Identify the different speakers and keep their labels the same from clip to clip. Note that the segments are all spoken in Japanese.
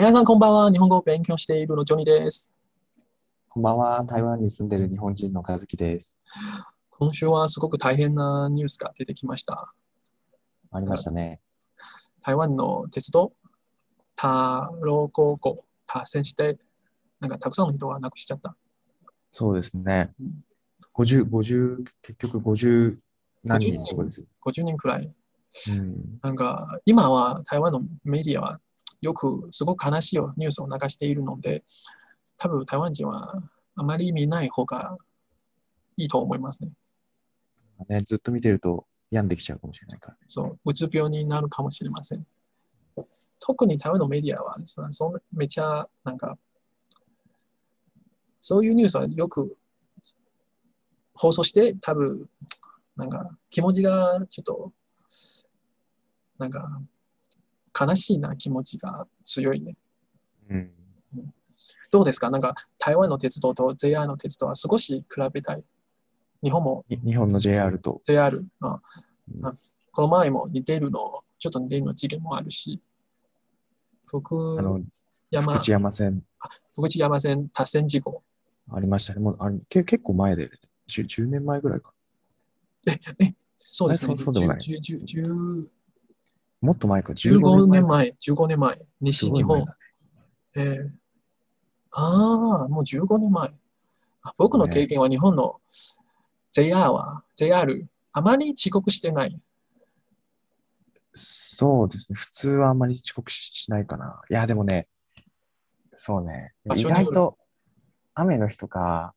Speaker 1: 皆さんこんばんは。日本語を勉強しているのジョニーです。
Speaker 2: こんばんは。台湾に住んでる日本人の和樹です。
Speaker 1: 今週はすごく大変なニュースが出てきました。
Speaker 2: ありましたね。
Speaker 1: 台湾の鉄道、タロ高校、脱線して、なんかたくさんの人が亡くしちゃった。
Speaker 2: そうですね
Speaker 1: うん。
Speaker 2: 50、50、結局50何人とかですよ。
Speaker 1: 50人くらい。
Speaker 2: うん。
Speaker 1: なんか今は台湾のメディアはよくすごく悲しいニュースを流しているので、多分台湾人はあまり見ない方がいいと思いますね。
Speaker 2: ね、ずっと見てると病んできちゃうかもしれないからね。
Speaker 1: そう、うつ病になるかもしれません。特に台湾のメディアはそそんなめちゃなんか、そういうニュースはよく放送して、多分なんか気持ちがちょっと、なんか悲しいな気持ちが強いね。
Speaker 2: うん。
Speaker 1: どうですか？なんか台湾の鉄道と JR の鉄道は少し比べたい。日本も
Speaker 2: に日本の JR と、
Speaker 1: JR、あ
Speaker 2: うん
Speaker 1: あこの前も似てるの、ちょっと似てるの事件もあるし、福山
Speaker 2: 福知山線
Speaker 1: 福知山線脱線事故。
Speaker 2: ありましたね。もうあれけ結構前で、10, 10年前ぐらいか。
Speaker 1: そうですね。
Speaker 2: そうでもない
Speaker 1: 10 10 10
Speaker 2: もっと前か。
Speaker 1: 15年
Speaker 2: 前？
Speaker 1: 前、15年前、西日本。えーああ、もう15年前。あ僕の経験は日本の JR は、JR、あまり遅刻してない。
Speaker 2: そうですね。普通はあんまり遅刻しないかな。いや、でもね、そうね。意外と雨の日とか、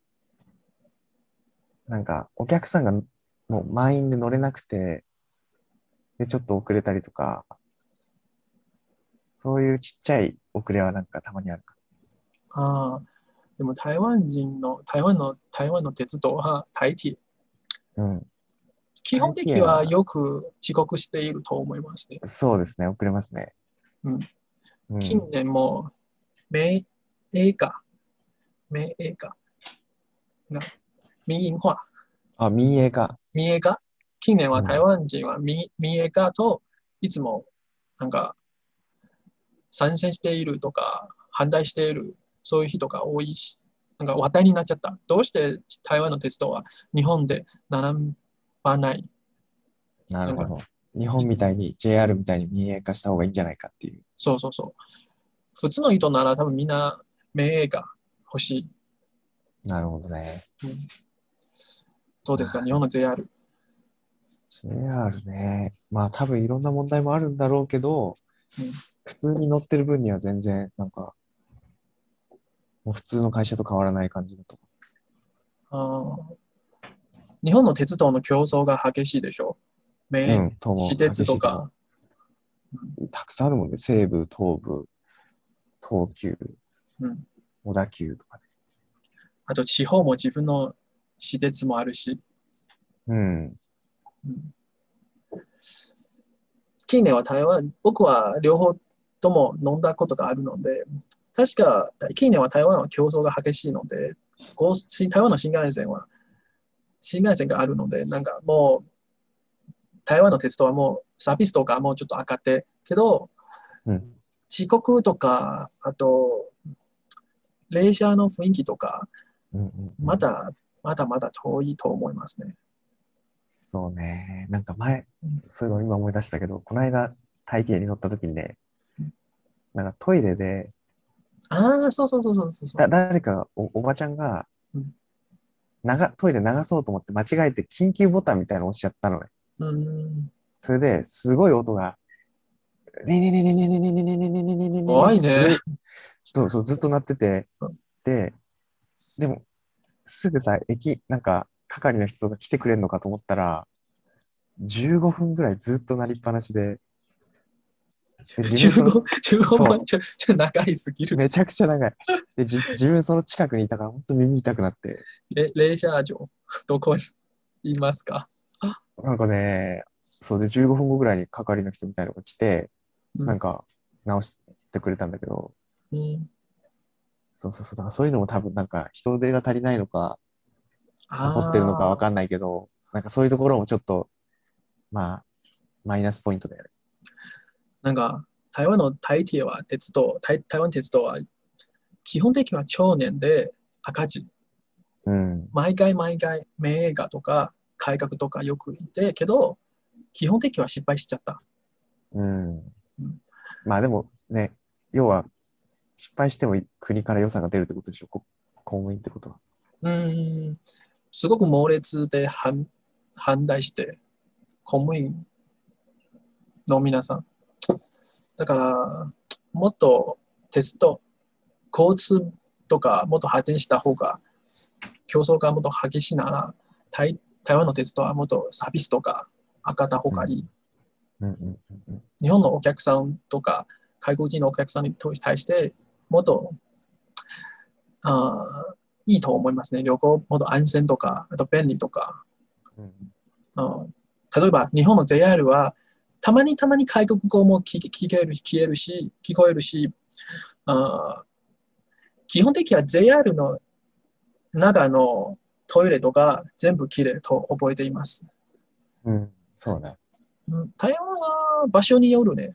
Speaker 2: なんかお客さんがもう満員で乗れなくて、で、ちょっと遅れたりとか、そういうちっちゃい遅れはなんかたまにあるか。
Speaker 1: ああ、でも台湾人の、台湾の、台湾の鉄道は台鐵。
Speaker 2: うん。
Speaker 1: 基本的にはよく遅刻していると思いますね。
Speaker 2: そうですね。遅れますね。
Speaker 1: うん。
Speaker 2: うん、
Speaker 1: 近年も、名映画、名映画が民营化、
Speaker 2: あ、民営化。
Speaker 1: 民営化。近年は台湾人は民民営化といつもなんか参戦しているとか反対しているそういう人が多いし、なんか話題になっちゃった。どうして台湾の鉄道は日本で並ばない
Speaker 2: なるほど。日本みたいに JR みたいに民営化した方がいいんじゃないかっていう。
Speaker 1: そうそうそう。普通の人なら多分みんな名映画欲しい。
Speaker 2: なるほどね。
Speaker 1: うんどうですか？日本の JR。
Speaker 2: JR ね。まあ多分いろんな問題もあるんだろうけど、
Speaker 1: うん
Speaker 2: 普通に乗ってる分には全然なんか、もう普通の会社と変わらない感じだと
Speaker 1: あー日本の鉄道の競争が激しいでしょ？名、
Speaker 2: うん、
Speaker 1: 私鉄とか。
Speaker 2: たくさんあるもんね。西武、東武、東急、
Speaker 1: うん、
Speaker 2: 小田急とかね。
Speaker 1: あと地方も自分の私鉄もあるし、
Speaker 2: うん。
Speaker 1: うん近年は台湾、僕は両方とも飲んだことがあるので、確か近年は台湾は競争が激しいので、台湾の新幹線は、新幹線があるので、なんかもう、台湾の鉄道はもうサービスとかもうちょっと上がって、けど、
Speaker 2: うん。
Speaker 1: 遅刻とか、あと、列車の雰囲気とか、まだ、まだまだ遠いと思いますね。
Speaker 2: そうね。なんか前
Speaker 1: うん、
Speaker 2: そういうの今思い出したけど、この間、大抵に乗った時にね
Speaker 1: うん、
Speaker 2: なんかトイレで、
Speaker 1: ああ、そうそうそうそうそう
Speaker 2: 誰かがお、おばちゃんが
Speaker 1: うん、
Speaker 2: 流トイレ流そうと思って間違えて緊急ボタンみたいなの押しちゃったのね。
Speaker 1: うーん。
Speaker 2: それですごい音が、ねねねねねねねねねねねねねねね
Speaker 1: 怖いね。
Speaker 2: そうそう、ずっと鳴ってて
Speaker 1: うん、
Speaker 2: で、でも、すぐさ、駅、なんか、係の人が来てくれるのかと思ったら、15分ぐらいずっと鳴りっぱなしで、で自分その
Speaker 1: 15、15分？ちょ、ちょ、長いすぎる。
Speaker 2: めちゃくちゃ長い。で、じ自分その近くにいたから、本当耳痛くなって、
Speaker 1: レレジャー場、どこに？いますか、
Speaker 2: なんかね、そうで15分後ぐらいに係の人みたいなのが来て、
Speaker 1: うん。
Speaker 2: なんか直してくれたんだけど、
Speaker 1: うん、
Speaker 2: そうそうそう、だからそういうのも多分なんか人手が足りないのか、サボ
Speaker 1: あ
Speaker 2: ってるのかわ
Speaker 1: ー
Speaker 2: かんないけど、なんかそういうところもちょっと、まあ、マイナスポイントだよね。
Speaker 1: なんか、台湾の台铁は鉄道、台台湾鉄道は基本的には去年で赤字。
Speaker 2: うん。
Speaker 1: 毎回毎回名画とか改革とかよく言ってけど、基本的には失敗しちゃった。
Speaker 2: うん
Speaker 1: うん。
Speaker 2: まあでもね、要は失敗しても国から予算が出るってことでしょ、こ公務員ってことは。
Speaker 1: うーん、すごく猛烈で反反対して、公務員の皆さん。だから、もっと鉄道、交通とかもっと発展した方が、競争がもっと激しいなら、台台湾の鉄道はもっとサービスとか上がった方がいい。
Speaker 2: うんうんうんうん。
Speaker 1: 日本のお客さんとか、外国人のお客さんに対して、もっと、あーいいと思いますね。旅行、もっと安全とか、あと便利とか。
Speaker 2: うん
Speaker 1: 例えば、日本の JR は、たまにたまに外国語も聞聞ける聞けるし、聞こえるし、基本的には JR の中のトイレとか全部きれいと覚えています。
Speaker 2: うん。そうね。
Speaker 1: うん台湾は場所によるね。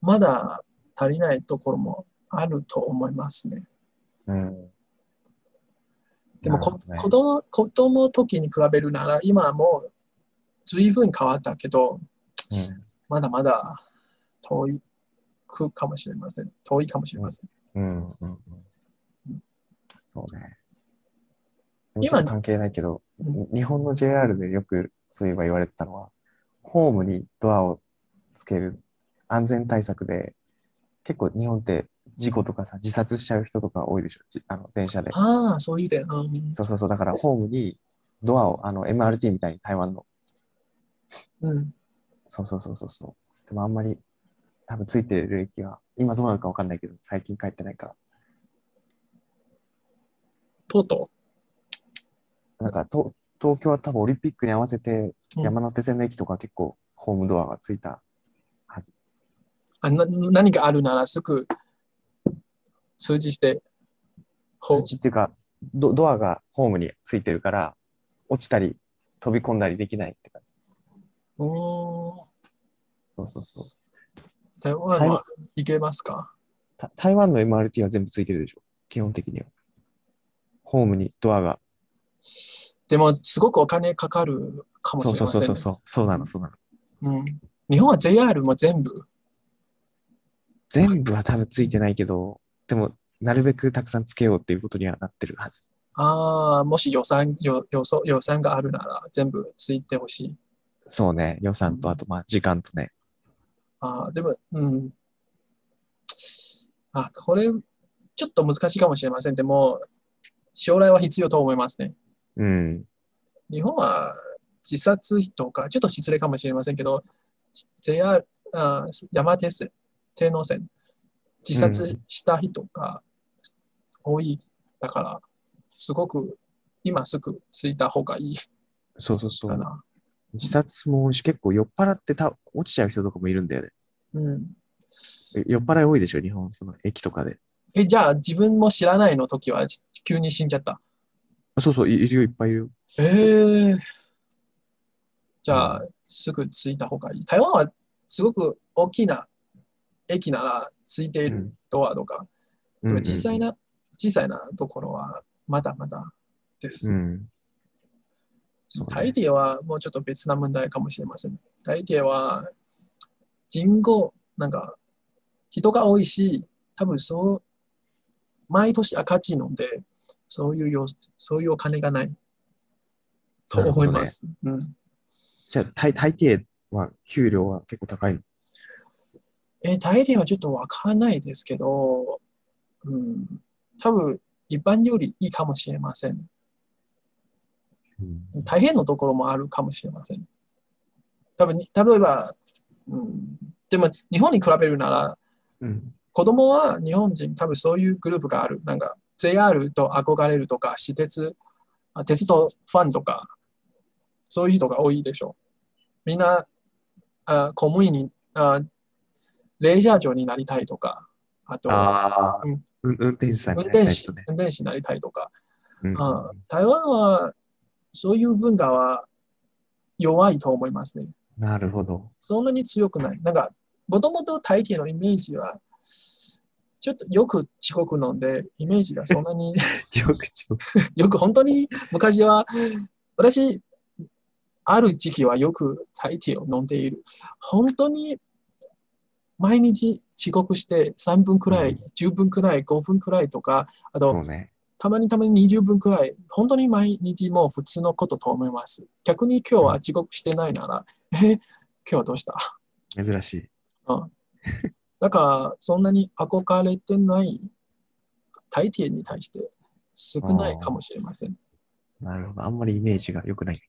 Speaker 1: まだ足りないところもあると思いますね。
Speaker 2: うん。
Speaker 1: でも
Speaker 2: ね
Speaker 1: 子供子供の時に比べるなら今はもう随分変わったけど、まだまだ遠いくかもしれません。遠いかもしれません。
Speaker 2: うん。うん。うんうん。そうね。
Speaker 1: 今
Speaker 2: 今関係ないけど、
Speaker 1: うん
Speaker 2: 日本の JR でよくそういえば言われてたのは、ホームにドアをつける安全対策で、結構日本って事故とかさ、自殺しちゃう人とか多いでしょ、じあの電車で。
Speaker 1: ああ、そういうで。うん
Speaker 2: そうそうそう、だからホームにドアを、あの MRT みたいに台湾の、
Speaker 1: うん。
Speaker 2: そうそうそうそうそう。でもあんまり多分ついてる駅は、今どうなのかわかんないけど、最近帰ってないから。
Speaker 1: とうと
Speaker 2: なんかと東京は多分オリンピックに合わせて
Speaker 1: うん
Speaker 2: 山手線の駅とか結構ホームドアがついたはず。
Speaker 1: うあな。何かあるならすぐ通知して、ほ
Speaker 2: 通知っていうかド、ドアがホームについてるから、落ちたり飛び込んだりできないって感じ。
Speaker 1: うーん
Speaker 2: そうそうそう。
Speaker 1: 台湾は行けますか？
Speaker 2: た台湾の MRT は全部ついてるでしょ基本的には。ホームにドアが。
Speaker 1: でも、すごくお金かかるかもし
Speaker 2: そう
Speaker 1: れません、ね。
Speaker 2: そうそうそう。そうなの、そうなの。
Speaker 1: うん。日本は JR も全部。
Speaker 2: 全部は多分ついてないけど、でも、なるべくたくさんつけようっていうことにはなってるはず。
Speaker 1: ああ、もし予算予予想予算があるなら全部ついてほしい。
Speaker 2: そうね。予算と、あと、まあ、時間とね。
Speaker 1: ああ、でも、うん。あ、これ、ちょっと難しいかもしれません。でも、将来は必要と思いますね。
Speaker 2: うん。
Speaker 1: 日本は自殺とか、ちょっと失礼かもしれませんけど、JR、あ山手線、天王線、自殺した人が多い。だから、すごく今すぐついた方がいい
Speaker 2: そうそうそう。自殺も結構酔っ払ってた落ちちゃう人とかもいるんだよね。
Speaker 1: うん。
Speaker 2: え酔っ払い多いでしょ、日本、その駅とかで。
Speaker 1: え、じゃあ自分も知らないの時は急に死んじゃった？
Speaker 2: あそうそう、いいるよ、いっぱいいるよ。
Speaker 1: ええじゃあ、すぐ着いた方がいい。台湾はすごく大きな駅ならついているドアとか、でも実際
Speaker 2: な。
Speaker 1: な、小さいなところはまだまだです。
Speaker 2: うん。そうね
Speaker 1: 台铁はもうちょっと別な問題かもしれません。台铁は人口、なんか人が多いし、多分そう、毎年赤字ので、そういうよそういうお金がないと思います。うん
Speaker 2: じゃあ、大大抵は、給料は結構高いの？
Speaker 1: えー、大抵はちょっとわからないですけど、うん、多分一般よりいいかもしれません。
Speaker 2: うん。
Speaker 1: 大変のところもあるかもしれません。多分に例えば、うん、でも日本に比べるなら、
Speaker 2: うん。
Speaker 1: 子供は日本人、多分そういうグループがある。なんか JR と憧れるとか、私鉄、あ鉄道ファンとか、そういう人が多いでしょう。みんな、あ公務員にあ、レジャー長になりたいとか、あと、
Speaker 2: あ運転手さん
Speaker 1: 運
Speaker 2: になりたい人ね。
Speaker 1: 運転手になりたいとか、
Speaker 2: うん
Speaker 1: あ台湾はそういう文化は弱いと思いますね。
Speaker 2: なるほど。
Speaker 1: そんなに強くない。なんか、もともと大抵のイメージは、ちょっとよく遅刻飲んで、イメージがそんなに
Speaker 2: よくちょ
Speaker 1: よく本当に昔は、私、ある時期はよく大抵を飲んでいる。本当に毎日遅刻して3分くらい、
Speaker 2: うん
Speaker 1: 10分くらい、5分くらいとか、あと
Speaker 2: ね。
Speaker 1: たまにたまに20分くらい、本当に毎日もう普通のことと思います。逆に今日は遅刻してないなら、え、今日はどうした？
Speaker 2: 珍しい。
Speaker 1: だから、そんなに憧れてない大抵に対して少ないかもしれません。
Speaker 2: なるほど。あんまりイメージが良くない。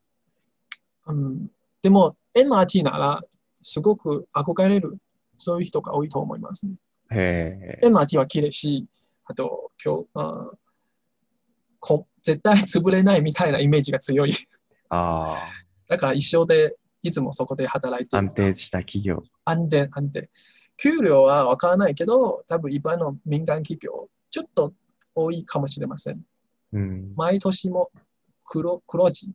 Speaker 1: うん、でも、MRT ならすごく憧れる、そういう人が多いと思いますね。
Speaker 2: へえ。
Speaker 1: MRT は綺麗し、あと、今日、あこ絶対潰れないみたいなイメージが強い。
Speaker 2: あ
Speaker 1: だから一生でいつもそこで働いて
Speaker 2: 安定した企業。
Speaker 1: 安定、安定。給料は分からないけど、多分一般の民間企業、ちょっと多いかもしれません。
Speaker 2: うん。
Speaker 1: 毎年も黒黒字。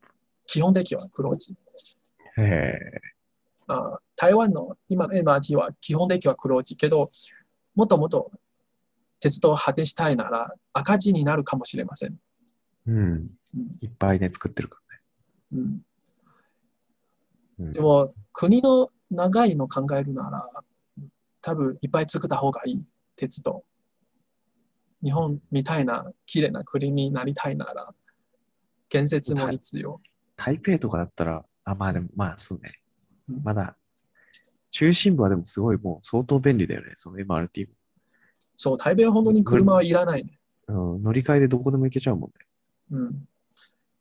Speaker 1: 基本的には黒字。
Speaker 2: へえ。
Speaker 1: あ台湾の今の MRT は基本的には黒字けど、もっともっと鉄道を果てしたいなら赤字になるかもしれません。
Speaker 2: うん。
Speaker 1: うん
Speaker 2: いっぱいね、作ってるか
Speaker 1: うん、
Speaker 2: らね。うん
Speaker 1: でも、国の長いの考えるなら、多分いっぱい作った方がいい、鉄道。日本みたいな綺麗な国になりたいなら、建設も必要。
Speaker 2: 台北とかだったら、あ、まあでも、まあそうね
Speaker 1: うん。
Speaker 2: まだ、中心部はでもすごいもう相当便利だよね、その MRT
Speaker 1: そう、台北は本当に車はいらないね。
Speaker 2: も。うん、乗り換えでどこでも行けちゃうもんね。
Speaker 1: うん、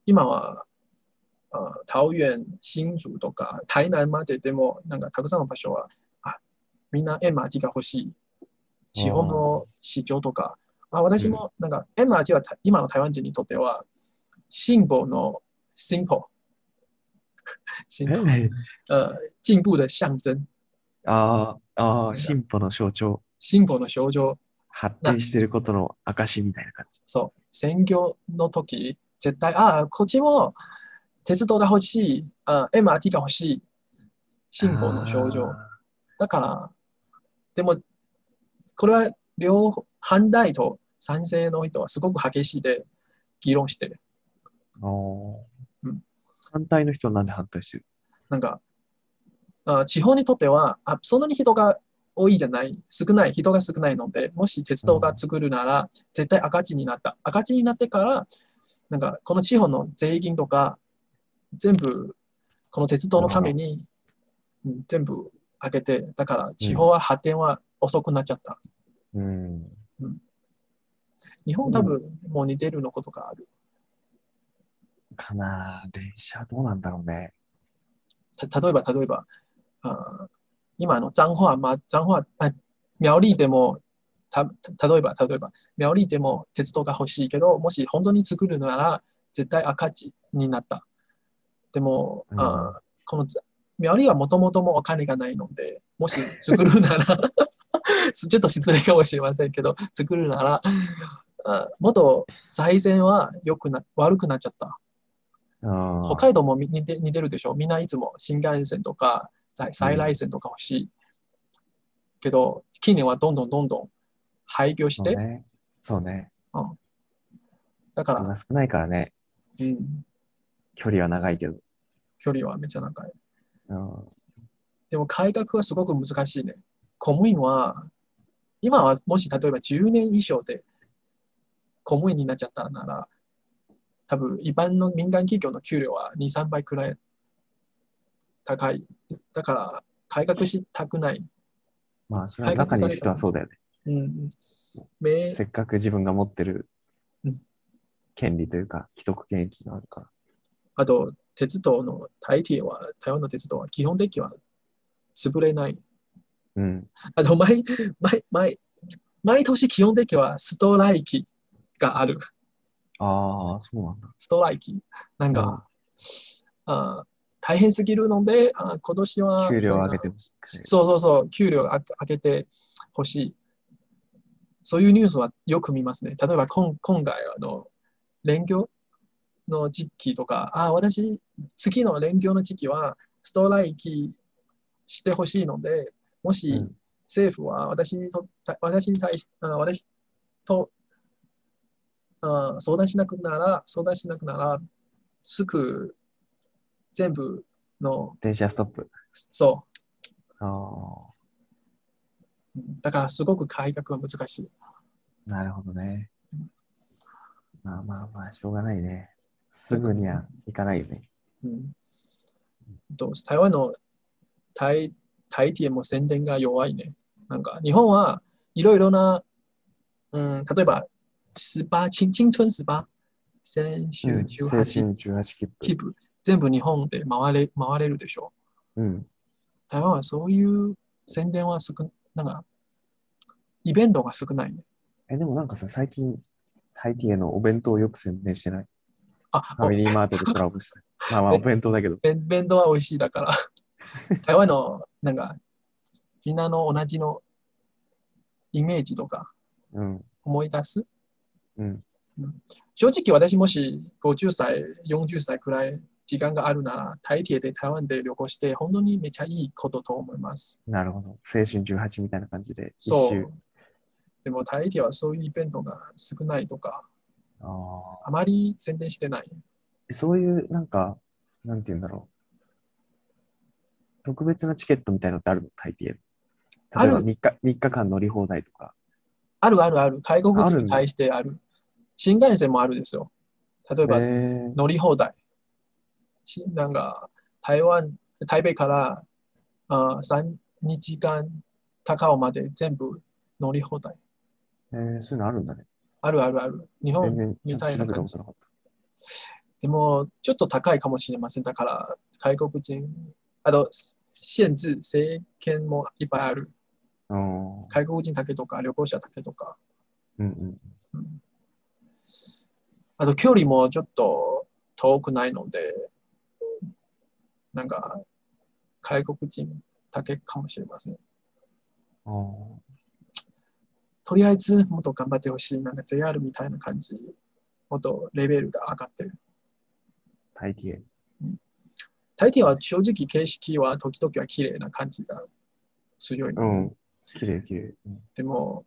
Speaker 1: 今は、あ桃園、新竹とか台南まででも、なんかたくさんの場所は、あみんな MRT が欲しい。地方の市場とか、あ私もなんか MRT はた今の台湾人にとっては、シンボルの。シンボ ル
Speaker 2: え
Speaker 1: 呃进步的象征、
Speaker 2: ああ、ああ、進歩の象徴。
Speaker 1: 進歩の象徴。
Speaker 2: 発展してることの証みたいな感じ。
Speaker 1: そう、専業の時、絶対、ああ、こっちも鉄道が欲しい、あ MRT が欲しい、進歩の象徴。
Speaker 2: あ
Speaker 1: だから、でも、これは両方反対と賛成の人はすごく激しいで議論してる。
Speaker 2: 反対の人はなんで反対してる？
Speaker 1: なんか、あ地方にとってはあ、そんなに人が多いじゃない、少ない、人が少ないので、もし鉄道が作るなら、絶対赤字になった。赤字になってから、なんか、この地方の税金とか、全部、この鉄道のために、うん、全部上げて、だから地方は発展は遅くなっちゃった。
Speaker 2: うん。
Speaker 1: 日本多分もう似てるのことがある。
Speaker 2: かな電車どうなんだろうね。
Speaker 1: た例えば、例えば、あ今の脏話、まあ、脏話、あ苗栗でも、たた例えば、例えば、苗栗でも鉄道が欲しいけど、もし本当に作るなら、絶対赤字になった。でも、
Speaker 2: うん
Speaker 1: あこのざ苗栗はもともともお金がないので、もし作るなら、ちょっと失礼かもしれませんけど、作るなら、あもっと財前は良くな悪くなっちゃった。
Speaker 2: あ
Speaker 1: 北海道もみ似て似てるでしょ？みんないつも新幹線とか在在来線とか欲しい。けど、近年はどんどんどんどん廃業して、
Speaker 2: そうね。そうね。
Speaker 1: だから、
Speaker 2: 少ないからね。
Speaker 1: うん、
Speaker 2: 距離は長いけど。
Speaker 1: 距離はめっちゃ長い。
Speaker 2: うん
Speaker 1: でも改革はすごく難しいね。公務員は、今はもし例えば10年以上で公務員になっちゃったなら、多分一般の民間企業の給料は2、3倍くらい高い。だから改革したくない。
Speaker 2: まあ、それは中にいる人はそうだよね。
Speaker 1: うん、め
Speaker 2: せっかく自分が持ってる
Speaker 1: うん
Speaker 2: 権利というか、既得権益があるから。
Speaker 1: あと、鉄道の大抵は、台湾の鉄道は基本的には潰れない。
Speaker 2: うん。
Speaker 1: あと毎、毎、毎、毎年基本的にはストライキがある。
Speaker 2: ああ、そうなんだ。
Speaker 1: ストライキ。なんか、あ大変すぎるので、あ今年は
Speaker 2: 給料上げてほしい。
Speaker 1: そうそうそう、給料上げてほしい。そういうニュースはよく見ますね。例えば今今回あの、連休の時期とか、あ、私、次の連休の時期はストライキしてほしいので、もし
Speaker 2: うん
Speaker 1: 政府は私にとた私に対し、あ私とあ相談しなくなら、相談しなくなら、すぐ全部の、
Speaker 2: 電車ストップ。
Speaker 1: そ
Speaker 2: あ
Speaker 1: う。だからすごく改革は難しい。
Speaker 2: あ、なるほどね。まあまあまあ、しょうがないね。すぐには行かないよね。
Speaker 1: うん、と台湾の台台铁も宣伝が弱いね。なんか日本はいろいろな、うん、例えば、十八青青春十八、先週
Speaker 2: うん、
Speaker 1: 18
Speaker 2: 青春18切符。
Speaker 1: 切符、全部日本で回れ回れるでしょ。
Speaker 2: うん。
Speaker 1: 台湾はそういう宣伝は少なんか、イベントが少ないね。
Speaker 2: え、でもなんかさ、最近、タイティへのお弁当をよく宣伝してない？
Speaker 1: あ、
Speaker 2: ファミリーマートでコラボした。まあまあ、お弁当だけど。
Speaker 1: 弁弁当は美味しいだから。台湾の、なんか、みんなの同じのイメージとか
Speaker 2: うん。
Speaker 1: 思い出す？
Speaker 2: うん。
Speaker 1: 正直私もし50歳、40歳くらい時間があるなら、台铁で台湾で旅行して、本当にめちゃいいことと思います。
Speaker 2: なるほど。青春18みたいな感じで、一周
Speaker 1: そう。。でも台铁はそういうイベントが少ないとか、
Speaker 2: ああ。
Speaker 1: あまり宣伝してない。
Speaker 2: そういう、なんか、なんて言うんだろう。特別なチケットみたいのってあるの？大抵。例
Speaker 1: ある
Speaker 2: えば3日 ,3 日間乗り放題とか。
Speaker 1: あるあるある。外国人に対してある。新幹線もあるですよ。例えば、
Speaker 2: えー、
Speaker 1: 乗り放題。しなんか、台湾、台北からあ3日間高尾まで全部乗り放題。
Speaker 2: えー、そういうのあるんだね。
Speaker 1: あるあるある。日本みたいな感じでも、ちょっと高いかもしれません。だから、外国人、あと、限制、制限もいっぱいある。外国人だけとか、旅行者だけとか。
Speaker 2: うんうん。
Speaker 1: うんあと、距離もちょっと遠くないので、なんか、外国人だけかもしれません。とりあえず、もっと頑張ってほしい。なんか JR みたいな感じ。もっとレベルが上がってる。
Speaker 2: 大抵。
Speaker 1: 大抵は正直形式は時々は綺麗な感じが強い
Speaker 2: うん。綺麗綺麗。うん
Speaker 1: でも、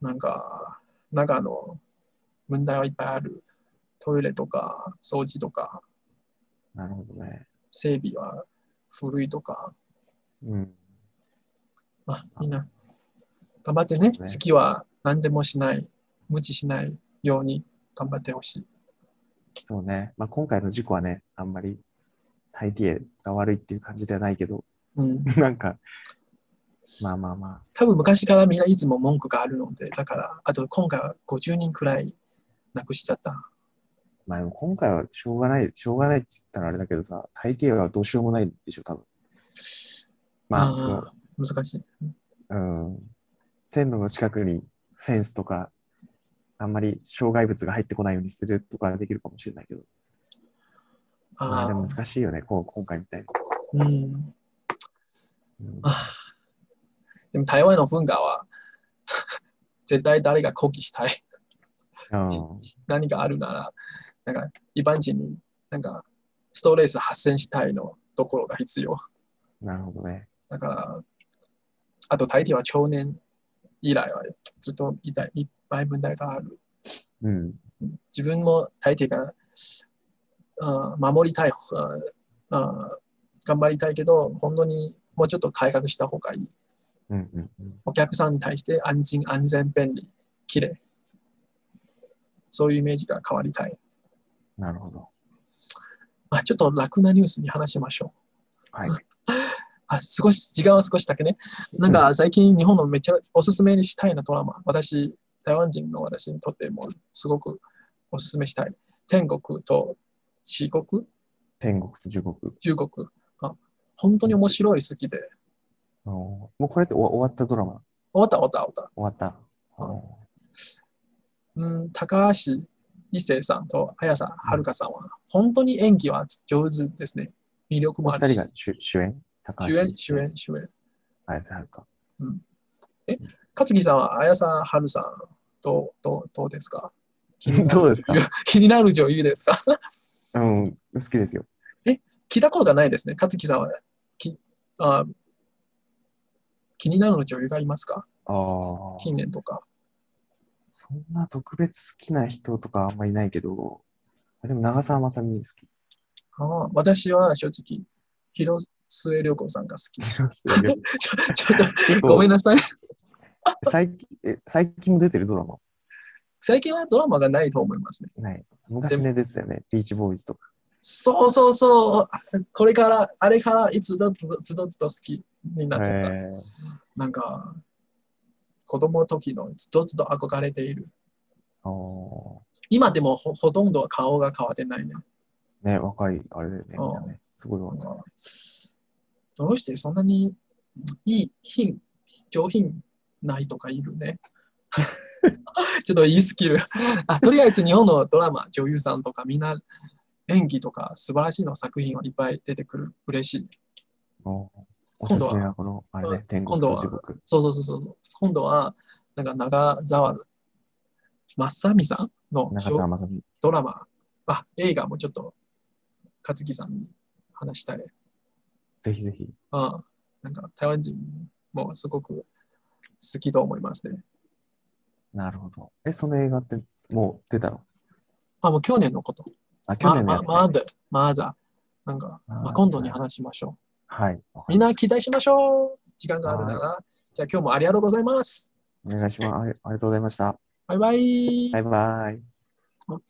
Speaker 1: なんか、中の問題はいっぱいある。トイレとか、掃除とか、
Speaker 2: なるほどね。
Speaker 1: 整備は古いとか、
Speaker 2: うん。
Speaker 1: まあ、みんな頑張ってね。
Speaker 2: ね
Speaker 1: 次は何でもしない、無知しないように頑張ってほしい。
Speaker 2: そうね。まあ、今回の事故はね、あんまり大抵が悪いっていう感じではないけど、
Speaker 1: うん、
Speaker 2: なんか、まあまあま
Speaker 1: 多分昔からみんないつも文句があるので、だから、あと今回は50人くらい亡くしちゃった。
Speaker 2: あ、まあでも今回はしょうがない、しょうがないって言ったらあれだけどさ、大抵はどうしようもないでしょ、多分。まあ、その
Speaker 1: あ、ー難しい。
Speaker 2: うん、線路の近くにフェンスとか、あんまり障害物が入ってこないようにするとかはできるかもしれないけど、まあ
Speaker 1: あ
Speaker 2: でも
Speaker 1: ー
Speaker 2: 難しいよね、こう今回みたい
Speaker 1: うん、
Speaker 2: に。うん
Speaker 1: あでも台湾の文化は絶対誰が抗議したい？
Speaker 2: うん
Speaker 1: 何かあるなら、なんか一般人になんかストレス発散したいのところが必要。
Speaker 2: なるほどね。
Speaker 1: だから、あと大抵は少年以来はずっといたいっぱい問題がある。
Speaker 2: うん。
Speaker 1: 自分も大抵があ守りたい、頑張りたいけど、本当にもうちょっと改革した方がいい。
Speaker 2: うんうんうん。
Speaker 1: お客さんに対して安心、安全、便利、きれい。そういうイメージが変わりたい。
Speaker 2: なるほど。
Speaker 1: まあ、ちょっと楽なニュースに話しましょう。
Speaker 2: はい。
Speaker 1: あ、少し、時間は少しだけね。なんか最近日本のめっちゃおすすめにしたいなドラマ。私、台湾人の私にとってもすごくおすすめしたい。天国と地獄？
Speaker 2: 天国と地獄。
Speaker 1: 中国。あ本当に面白い、好きで。
Speaker 2: もうこれって終わ終わったドラマ？
Speaker 1: 終わった、終わった、終わった。
Speaker 2: 終わった。
Speaker 1: うん、高橋一生さんと綾瀬はるかさんは、本当に演技は上手ですね。魅力もあるし
Speaker 2: 人が。主主演？
Speaker 1: 主演、主演、主演。
Speaker 2: あやつはるか。
Speaker 1: 勝木さんは綾瀬はるさんとどうどうですか？気になる
Speaker 2: どうですか？
Speaker 1: 気になる女優ですか？
Speaker 2: うん、好きですよ。
Speaker 1: 聞いたことがないですね。勝木さんはきあ気になる女優がいますか？
Speaker 2: ああ。
Speaker 1: 近年とか。
Speaker 2: そんな特別好きな人とかあんまりいないけど、あでも長澤まさみ好き。
Speaker 1: ああ私は正直、広末涼子さんが好き。ちょちょっ
Speaker 2: 結
Speaker 1: と、ごめんなさい。
Speaker 2: 最近え最近も出てるドラマ？
Speaker 1: 最近はドラマがないと思いますね。
Speaker 2: ない。昔ね、出てたよね。ビーチボーイズとか。
Speaker 1: そうそうそう。これから、あれからいつどつどつどつと好きになっちゃった。
Speaker 2: えー
Speaker 1: なんか、子供の時のずっとずっと憧れている。
Speaker 2: お
Speaker 1: 今でもほほとんど顔が変わってないね。
Speaker 2: ーね、若い、あれだよね、ね。すごい若い。
Speaker 1: かどうしてそんなにいい品、上品ないとかいるね。ちょっといいスキル。あとりあえず日本のドラマ、女優さんとかみんな演技とか素晴らしいの作品はいっぱい出てくる。嬉しい。
Speaker 2: おお
Speaker 1: 今度は
Speaker 2: すすめはこの、あれ
Speaker 1: うん
Speaker 2: ね、天国
Speaker 1: 今度は
Speaker 2: と地獄。
Speaker 1: そうそうそうそう。今度は、なんか長澤まさみさんの。ドラマ、あ、映画もちょっと、勝木さんに話したい。
Speaker 2: ぜひぜひ。
Speaker 1: あなんか台湾人もすごく好きと思いますね。
Speaker 2: なるほど。え、その映画ってもう出たの？
Speaker 1: あ、もう去年のこと。
Speaker 2: あ、去年のやつ、
Speaker 1: ままだ、まだ。なんか、
Speaker 2: ま
Speaker 1: あ、今度に話しましょ
Speaker 2: はい。
Speaker 1: みんな期待しましょう。時間があるなら。じゃあ今日もありがとうございます。
Speaker 2: たお願いします。ありがとうございました。
Speaker 1: バイバイ。
Speaker 2: バイバイ。